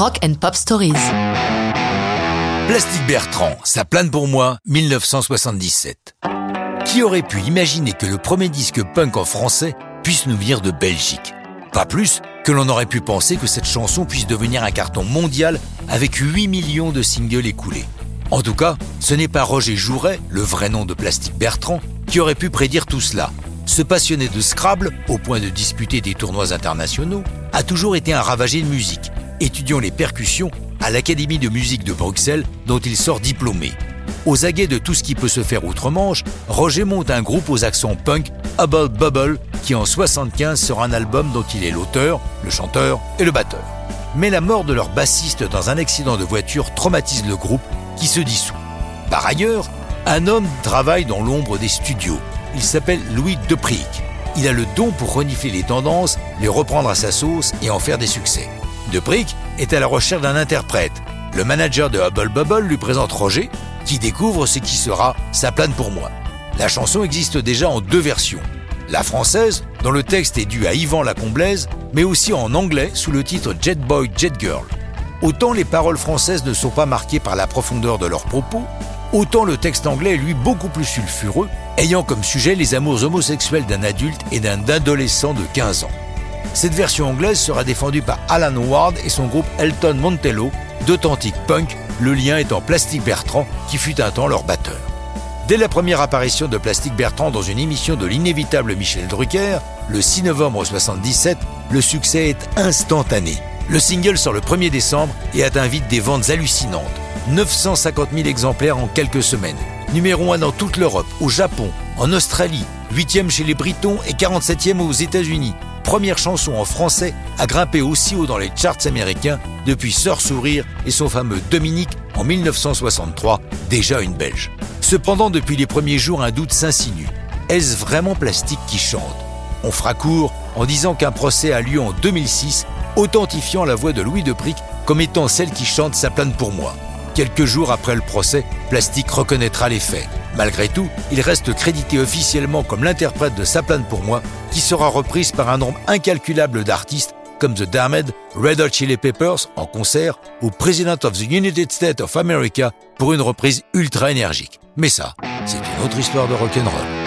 Rock and Pop Stories. Plastique Bertrand, ça plane pour moi, 1977. Qui aurait pu imaginer que le premier disque punk en français puisse nous venir de Belgique? Pas plus que l'on aurait pu penser que cette chanson puisse devenir un carton mondial avec 8 millions de singles écoulés. En tout cas, ce n'est pas Roger Jouret, le vrai nom de Plastique Bertrand, qui aurait pu prédire tout cela. Ce passionné de Scrabble, au point de disputer des tournois internationaux, a toujours été un ravagé de musique, étudiant les percussions à l'Académie de musique de Bruxelles dont il sort diplômé. Aux aguets de tout ce qui peut se faire outre-Manche, Roger monte un groupe aux accents punk, Hubble Bubble, qui en 75 sera un album dont il est l'auteur, le chanteur et le batteur. Mais la mort de leur bassiste dans un accident de voiture traumatise le groupe qui se dissout. Par ailleurs, un homme travaille dans l'ombre des studios. Il s'appelle Louis Depric. Il a le don pour renifler les tendances, les reprendre à sa sauce et en faire des succès. Depric est à la recherche d'un interprète. Le manager de Hubble Bubble lui présente Roger, qui découvre ce qui sera Sa plane pour moi. La chanson existe déjà en deux versions. La française, dont le texte est dû à Yvan Lacomblaise, mais aussi en anglais sous le titre Jet Boy, Jet Girl. Autant les paroles françaises ne sont pas marquées par la profondeur de leurs propos, autant le texte anglais est lui beaucoup plus sulfureux, ayant comme sujet les amours homosexuels d'un adulte et d'un adolescent de 15 ans. Cette version anglaise sera défendue par Alan Ward et son groupe Elton Montello, d'authentique punk le lien étant Plastique Bertrand, qui fut un temps leur batteur. Dès la première apparition de Plastique Bertrand dans une émission de l'inévitable Michel Drucker, le 6 novembre 1977, le succès est instantané. Le single sort le 1er décembre et atteint vite des ventes hallucinantes. 950 000 exemplaires en quelques semaines. Numéro 1 dans toute l'Europe, au Japon, en Australie, 8e chez les Britons et 47e aux États-Unis. Première chanson en français à grimper aussi haut dans les charts américains depuis Sœur Sourire et son fameux Dominique en 1963, déjà une Belge. Cependant, depuis les premiers jours, un doute s'insinue. Est-ce vraiment Plastique qui chante? On fera court en disant qu'un procès a lieu en 2006, authentifiant la voix de Louis Depric comme étant celle qui chante Sa plane pour moi. Quelques jours après le procès, Plastique reconnaîtra les faits. Malgré tout, il reste crédité officiellement comme l'interprète de Sa plane pour moi, qui sera reprise par un nombre incalculable d'artistes comme The Damned, Red Hot Chili Peppers en concert ou President of the United States of America pour une reprise ultra énergique. Mais ça, c'est une autre histoire de rock'n'roll.